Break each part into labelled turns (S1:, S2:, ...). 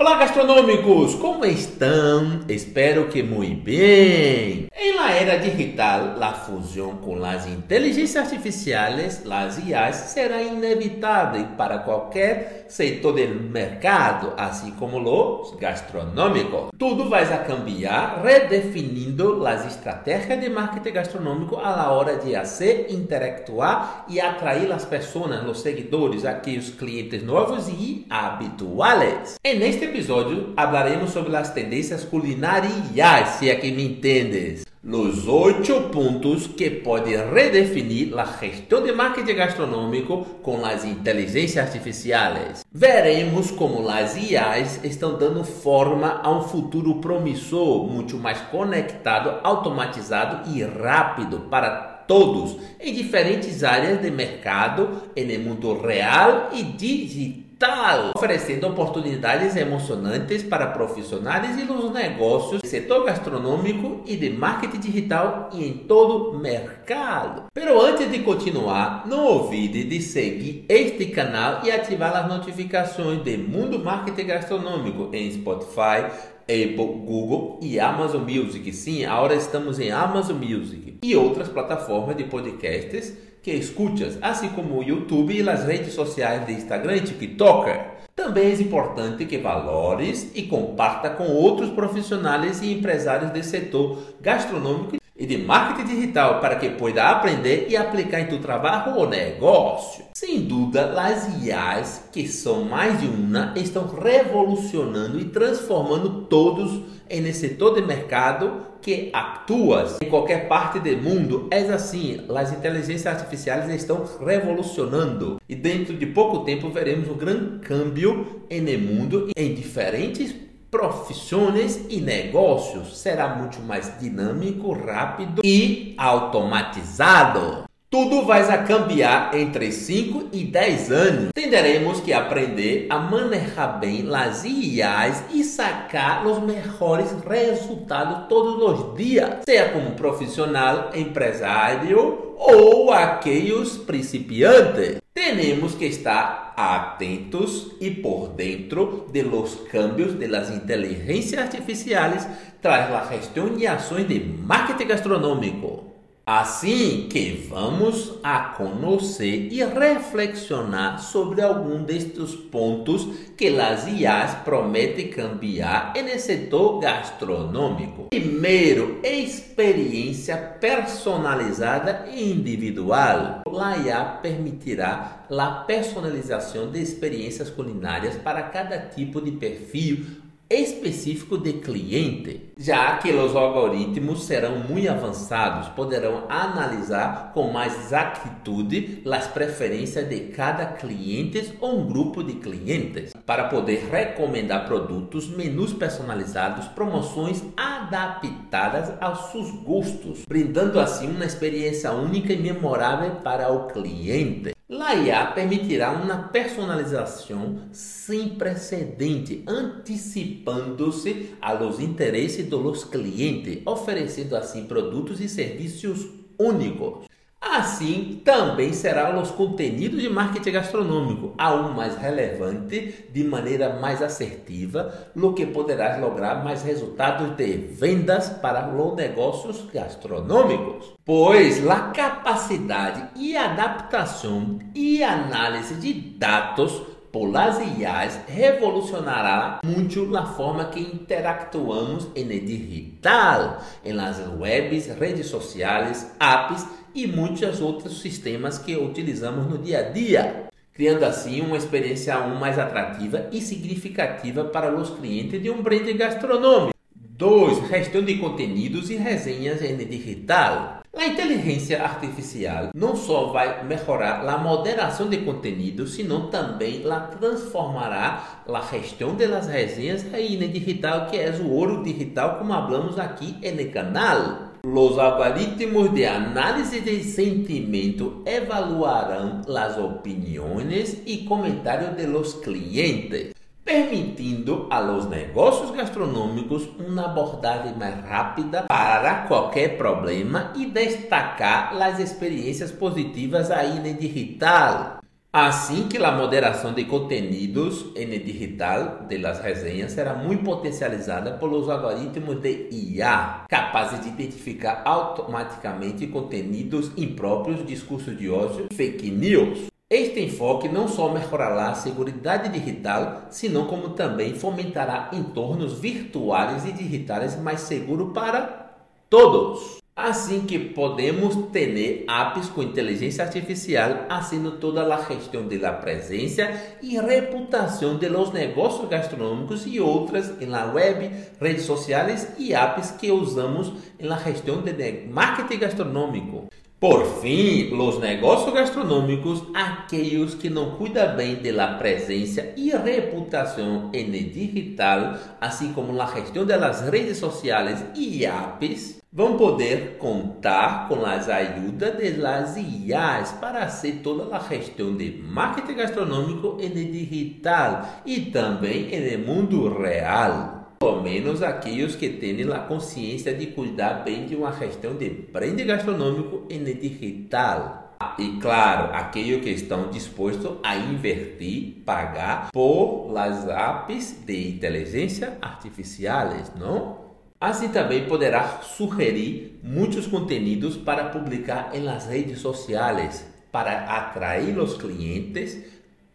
S1: Olá, gastronômicos! Como estão? Espero que muito bem. Em era digital, la fusión con las inteligencias artificiales, las IAs, será inevitable para cualquier setor del mercado, así como los gastronómicos. Tudo vai a cambiar redefinindo las estrategias de marketing gastronômico a la hora de hacer, interactuar e atrair las personas, los seguidores, aqueles clientes novos e habituales. En este episódio, hablaremos sobre as tendências culinárias, se é que me entendes. Los oito pontos que podem redefinir a gestão de marketing gastronômico com as inteligências artificiais. Veremos como as IAs estão dando forma a um futuro promissor, muito mais conectado, automatizado e rápido para todos em diferentes áreas de mercado, no mundo real e digital digital, oferecendo oportunidades emocionantes para profissionais e nos negócios, setor gastronômico e de marketing digital e em todo o mercado. Pero antes de continuar, não olvide de seguir este canal e ativar as notificações de Mundo Marketing Gastronômico em Spotify, Apple, Google e Amazon Music. Sim, agora estamos em Amazon Music e outras plataformas de podcasts que escutas, assim como o YouTube e as redes sociais de Instagram e TikTok. Também é importante que valores e comparta com outros profissionais e empresários do setor gastronômico e de marketing digital para que possa aprender e aplicar em tu trabalho ou negócio. Sem dúvida, as IAs, que são mais de uma, estão revolucionando e transformando todos em setor de mercado que atuas em qualquer parte do mundo. É assim, as inteligências artificiais estão revolucionando e dentro de pouco tempo veremos um grande câmbio no mundo em diferentes profissões e negócios será muito mais dinâmico, rápido e automatizado. Tudo vai a cambiar entre 5 e 10 anos. Tenderemos que aprender a manejar bem as IAs e sacar os melhores resultados todos os dias, seja como profissional, empresário ou aqueles principiantes. Temos que estar atentos e por dentro de los cambios de las inteligências artificiais tras la gestão e ações de marketing gastronômico. Assim que vamos a conhecer e reflexionar sobre algum destes pontos que as IAs prometem cambiar no setor gastronômico. Primeiro, experiência personalizada e individual. A IA permitirá a personalização de experiências culinárias para cada tipo de perfil específico de cliente, já que os algoritmos serão muito avançados, poderão analisar com mais exatitude as preferências de cada cliente ou um grupo de clientes, para poder recomendar produtos, menus personalizados, promoções adaptadas aos seus gostos, brindando assim uma experiência única e memorável para o cliente. La IA permitirá uma personalização sem precedente, antecipando-se aos interesses dos clientes, oferecendo assim produtos e serviços únicos. Assim, também serão os conteúdos de marketing gastronômico, aún mais relevante, de maneira mais assertiva, lo que poderás lograr mais resultados de vendas para os negócios gastronômicos. Pois a capacidade e adaptação e análise de dados por IAs revolucionará muito a forma que interactuamos em digital, em las webs, redes sociais, apps e muitos outros sistemas que utilizamos no dia a dia, criando assim uma experiência aún mais atrativa e significativa para os clientes de um brand gastronômico. 2. Gestão de conteúdos e resenhas em digital. A inteligência artificial não só vai melhorar a moderação de conteúdo, senão também la transformará a gestão das resenhas aí no digital, que é o ouro digital, como falamos aqui no canal. Os algoritmos de análise de sentimento evaluarão as opiniões e comentários de los clientes permitindo a los negócios gastronômicos uma abordagem mais rápida para qualquer problema e destacar as experiências positivas aí no digital. Assim que a moderação de conteúdos em digital de las resenhas será muito potencializada pelos algoritmos de IA, capazes de identificar automaticamente conteúdos impróprios, discursos de ódio fake news. Este enfoque não só melhorará a segurança digital, senão como também fomentará entornos virtuais e digitais mais seguros para todos. Assim que podemos ter apps com inteligência artificial fazendo toda a gestão da presença e reputação de los negócios gastronômicos e outras na web, redes sociais e apps que usamos na gestão de marketing gastronômico. Por fim, os negócios gastronômicos, aqueles que não cuidam bem da presença e reputação em digital, assim como a gestão das redes sociais e apps, vão poder contar com as ajudas das IAs para fazer toda a gestão de marketing gastronômico em digital e também em mundo real pelo menos aqueles que têm a consciência de cuidar bem de uma gestão de brand gastronômico em digital. E claro, aqueles que estão dispostos a invertir, pagar por las apps de inteligência artificiais, não? Assim também poderá sugerir muitos conteúdos para publicar em las redes sociais para atrair os clientes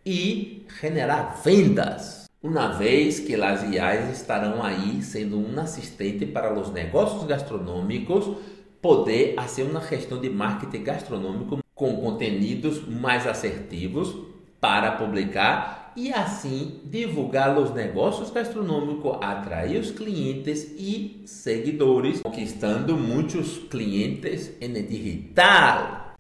S1: e generar vendas uma vez que as IAs estarão aí sendo um assistente para os negócios gastronômicos poder fazer uma gestão de marketing gastronômico com conteúdos mais assertivos para publicar e assim divulgar os negócios gastronômicos, atrair os clientes e seguidores, conquistando muitos clientes em digital.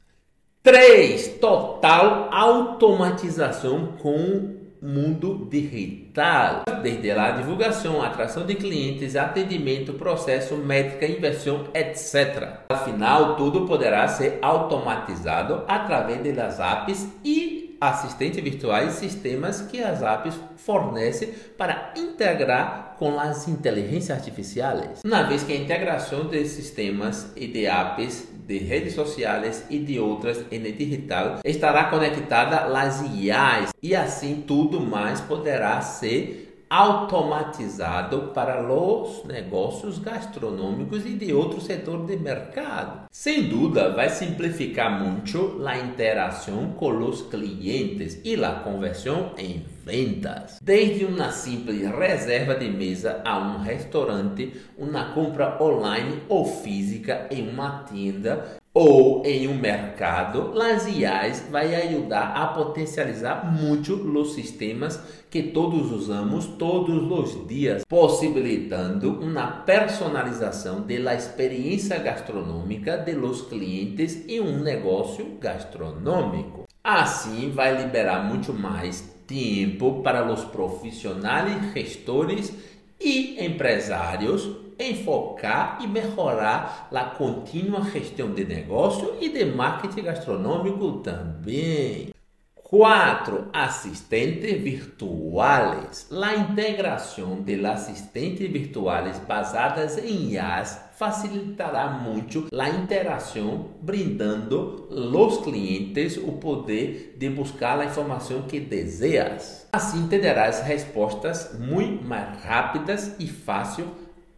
S1: 3. Total automatização com mundo digital, desde a divulgação, atração de clientes, atendimento, processo, métrica, inversão, etc. Afinal, tudo poderá ser automatizado através das apps e assistentes virtuais sistemas que as apps fornecem para integrar com as inteligências artificiais. Uma vez que a integração de sistemas e de apps de redes sociais e de outras em digital estará conectada às IAs e assim tudo mais poderá ser automatizado para os negócios gastronômicos e de outro setor de mercado. Sem dúvida, vai simplificar muito a interação com os clientes e a conversão em vendas. Desde uma simples reserva de mesa a um restaurante, uma compra online ou física em uma tienda ou em um mercado, as IAs vai ajudar a potencializar muito os sistemas que todos usamos todos os dias, possibilitando uma personalização da experiência gastronômica de los clientes em um negócio gastronômico. Assim, vai liberar muito mais tempo para os profissionais, gestores e empresários enfocar e melhorar a contínua gestão de negócio e de marketing gastronômico também. 4. Assistentes virtuais. A integração de assistentes virtuais basadas em IAs facilitará muito a interação, brindando aos clientes o poder de buscar a informação que desejas. Assim terás respostas muito mais rápidas e fáceis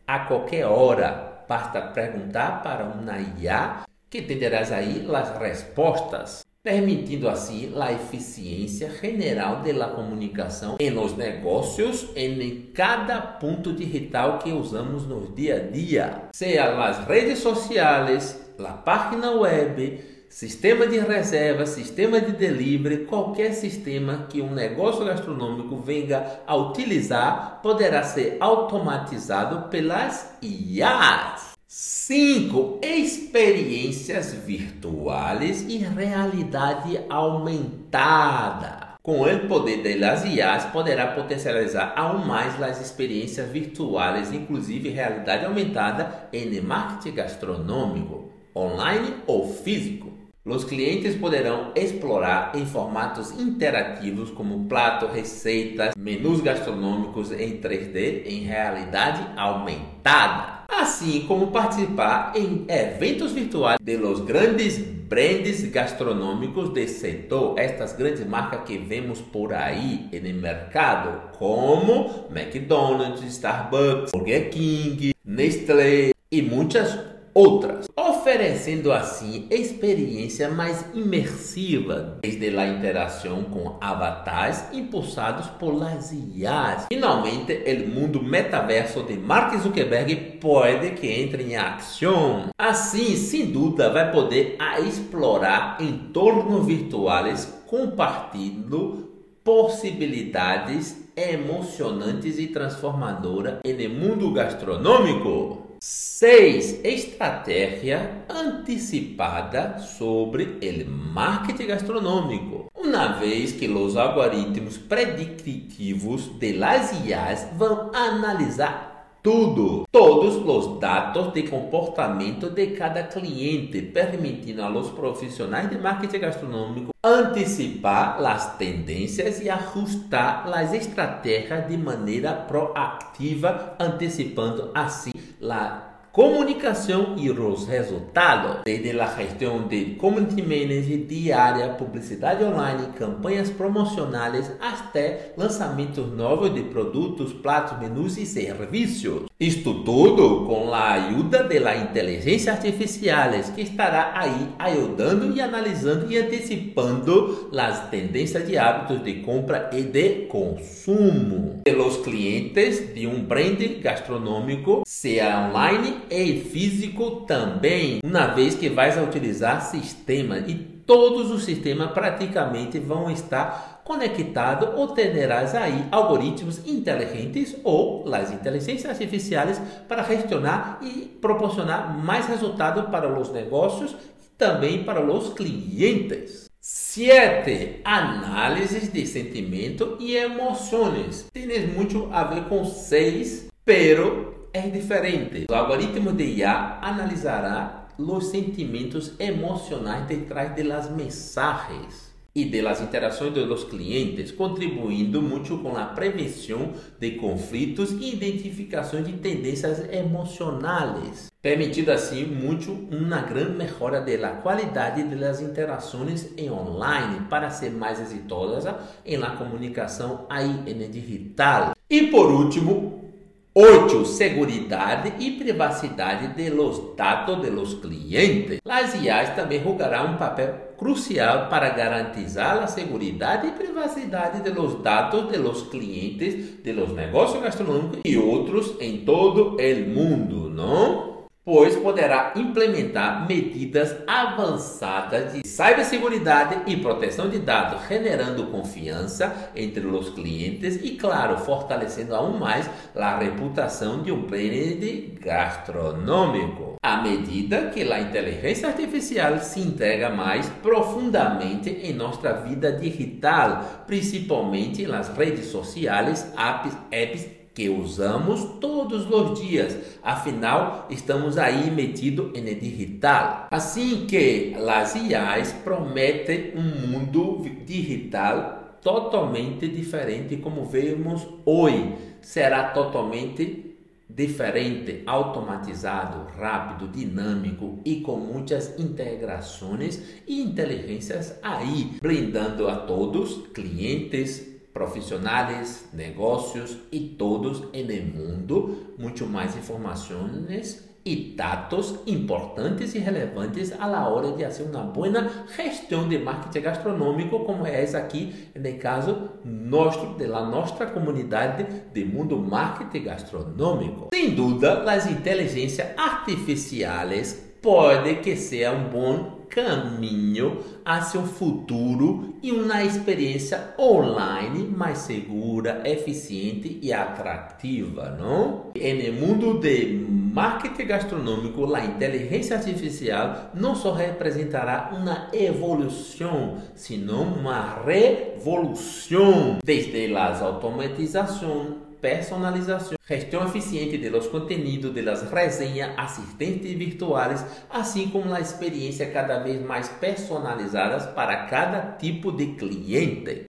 S1: a qualquer hora. Basta perguntar para uma IA que terás aí as respostas, permitindo assim a eficiência general da comunicação em los negócios em cada ponto digital que usamos no dia a dia, seja as redes sociais, a página web, sistema de reserva, sistema de delivery, qualquer sistema que um negócio gastronômico venha a utilizar poderá ser automatizado pelas IAs. 5. Experiências virtuais e realidade aumentada. Com o poder das IAs, poderá potencializar aún mais as experiências virtuais, inclusive realidade aumentada, em marketing gastronômico, online ou físico. Os clientes poderão explorar em formatos interativos como prato, receitas, menus gastronômicos em 3D em realidade aumentada. Assim como participar em eventos virtuais de los grandes brands gastronômicos de setor, estas grandes marcas que vemos por aí no mercado, como McDonald's, Starbucks, Burger King, Nestlé e muitas outras, oferecendo assim experiência mais imersiva, desde a interação com avatares impulsados por las IAs. Finalmente, o mundo metaverso de Mark Zuckerberg pode que entre em ação. Assim, sem dúvida, vai poder explorar entornos virtuais compartilhando possibilidades emocionantes e transformadoras no mundo gastronômico. 6. Estratégia antecipada sobre o marketing gastronômico. Uma vez que os algoritmos preditivos de las IAs vão analisar tudo, todos os dados de comportamento de cada cliente, permitindo a los profissionais de marketing gastronômico antecipar as tendências e ajustar as estratégias de maneira proativa, antecipando assim a comunicação e os resultados, desde a gestão de community manager diária, publicidade online, campanhas promocionais, até lançamentos novos de produtos, pratos, menus e serviços. Isto tudo com a ajuda da inteligência artificial, que estará aí ajudando e analisando e antecipando as tendências de hábitos de compra e de consumo. Pelos clientes de um brand gastronômico, seja online e físico também, uma vez que vais utilizar sistema e todos os sistemas praticamente vão estar conectados ou terás aí algoritmos inteligentes ou as inteligências artificiais para gestionar e proporcionar mais resultados para os negócios e também para os clientes. 7. Análises de sentimento e emoções. Tem muito a ver com 6, pero é diferente. O algoritmo de IA analisará os sentimentos emocionais detrás das mensagens e das interações dos clientes, contribuindo muito com a prevenção de conflitos e identificação de tendências emocionais, permitindo assim muito uma grande melhora da qualidade das interações em online para ser mais exitosa em la comunicação aí no digital. E por último, 8. Seguridade e privacidade de los dados de los clientes. As IAs também jogarão um papel crucial para garantizar a segurança e privacidade de los dados de los clientes de los negócios gastronômicos e outros em todo o mundo, não? Pois poderá implementar medidas avançadas de ciberseguridade e proteção de dados, generando confiança entre os clientes e, claro, fortalecendo aún mais a reputação de um brand gastronômico. À medida que a inteligência artificial se integra mais profundamente em nossa vida digital, principalmente nas redes sociais, apps, apps que usamos todos os dias, afinal estamos aí metidos em digital. Assim que as IAs prometem um mundo digital totalmente diferente como vemos hoje. Será totalmente diferente, automatizado, rápido, dinâmico e com muitas integrações e inteligências aí, brindando a todos, clientes, profissionais, negócios e todos no mundo muito mais informações e dados importantes e relevantes a la hora de fazer uma boa gestão de marketing gastronômico, como é essa aqui, no caso nosso, da nossa comunidade de mundo marketing gastronômico. Sem dúvida, as inteligências artificiais pode que seja um bom caminho hacia um futuro e uma experiência online mais segura, eficiente e atrativa, não? E no mundo de marketing gastronômico, a inteligência artificial não só representará uma evolução, senão uma revolução, desde as automatizações personalização, gestão eficiente de los contenidos, de las resenhas, assistentes virtuais, assim como a experiência cada vez mais personalizadas para cada tipo de cliente.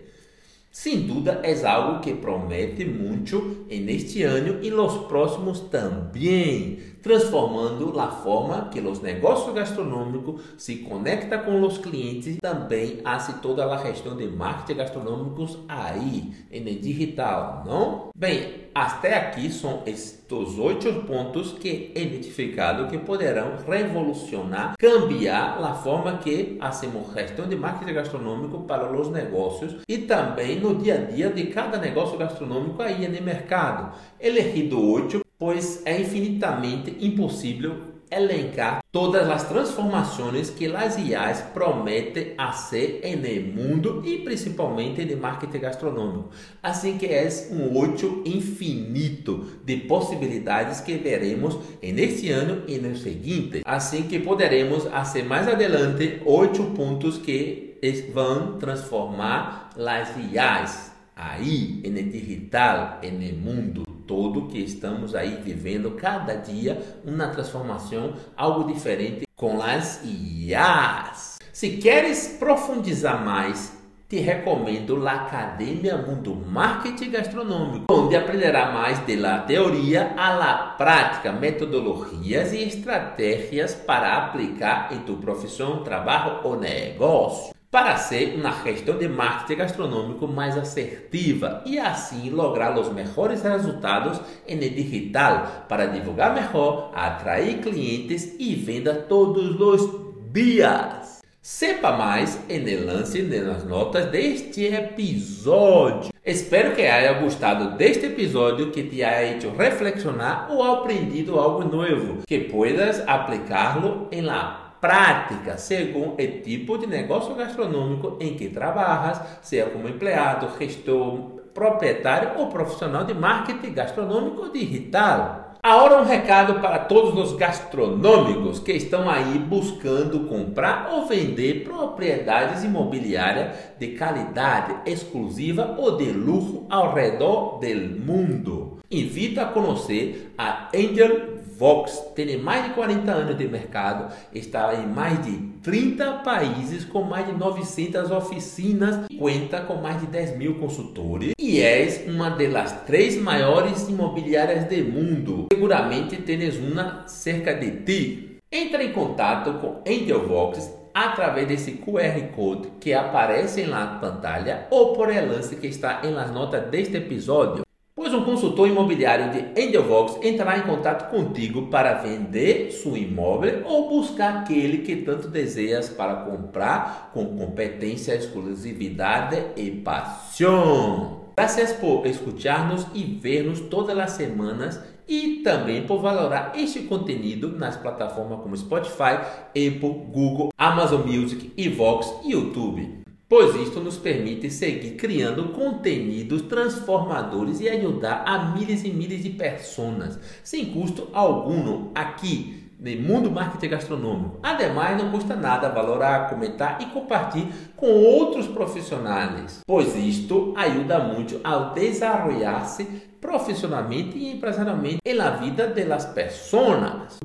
S1: Sem dúvida, é algo que promete muito neste ano e nos próximos também. Transformando a forma que os negócios gastronômicos se conectam com os clientes também hace toda a gestão de marketing gastronômicos aí, no digital, não? Bem, até aqui são estes oito pontos que identificado que poderão revolucionar, cambiar a forma que hacemos gestão de marketing gastronômico para os negócios e também no dia a dia de cada negócio gastronômico aí no mercado. Elegido oito, pois é infinitamente impossível elencar todas as transformações que as IAs prometem a ser no mundo e principalmente no marketing gastronômico. Assim que é um oito infinito de possibilidades que veremos neste ano e no seguinte. Assim que poderemos fazer mais adelante oito pontos que vão transformar as IAs aí no digital, no mundo todo que estamos aí vivendo cada dia uma transformação, algo diferente com as IAs. Se queres profundizar mais, te recomendo a Academia Mundo Marketing Gastronômico, onde aprenderá mais da teoria à prática, metodologias e estratégias para aplicar em tua profissão, trabalho ou negócio para ser uma gestão de marketing gastronômico mais assertiva e assim lograr os melhores resultados em digital para divulgar melhor, atrair clientes e venda todos os dias. Sepa mais no lance nas notas deste episódio. Espero que haya gostado deste episódio que te haya hecho reflexionar ou aprendido algo novo que puedas aplicá-lo em la prática segundo o tipo de negócio gastronômico em que trabalhas, seja como empregado, gestor, proprietário ou profissional de marketing gastronômico digital. Agora um recado para todos os gastronômicos que estão aí buscando comprar ou vender propriedades imobiliárias de qualidade exclusiva ou de luxo ao redor do mundo. Invito a conhecer a Angel Vox. Tem mais de 40 anos de mercado, está em mais de 30 países com mais de 900 oficinas, conta com mais de 10 mil consultores. E és uma das três maiores imobiliárias do mundo. Seguramente tens uma cerca de ti. Entre em contato com Angel Vox através desse QR Code que aparece na pantalla ou por el lance que está nas notas deste episódio pois um consultor imobiliário de Angelvox entrará em contato contigo para vender seu imóvel ou buscar aquele que tanto desejas para comprar com competência, exclusividade e paixão. Graças por escutar-nos e ver-nos todas as semanas e também por valorar este conteúdo nas plataformas como Spotify, Apple, Google, Amazon Music, Evox e YouTube pois isto nos permite seguir criando conteúdos transformadores e ajudar a milhares e milhares de pessoas, sem custo algum, aqui no mundo marketing gastronômico. Ademais, não custa nada valorar, comentar e compartilhar com outros profissionais, pois isto ajuda muito ao desenvolver-se profissionalmente e empresarialmente na vida das pessoas.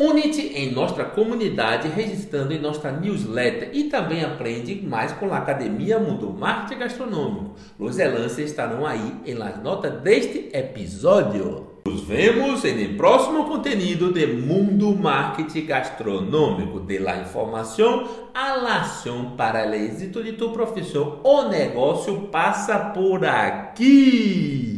S1: Une-te em nossa comunidade registrando em nossa newsletter e também aprende mais com a Academia Mundo Marketing Gastronômico. Os elances estarão aí em las notas deste episódio. Nos vemos no próximo conteúdo de Mundo Marketing Gastronômico, de la informação a ação para o êxito de tu profissão. O negócio passa por aqui.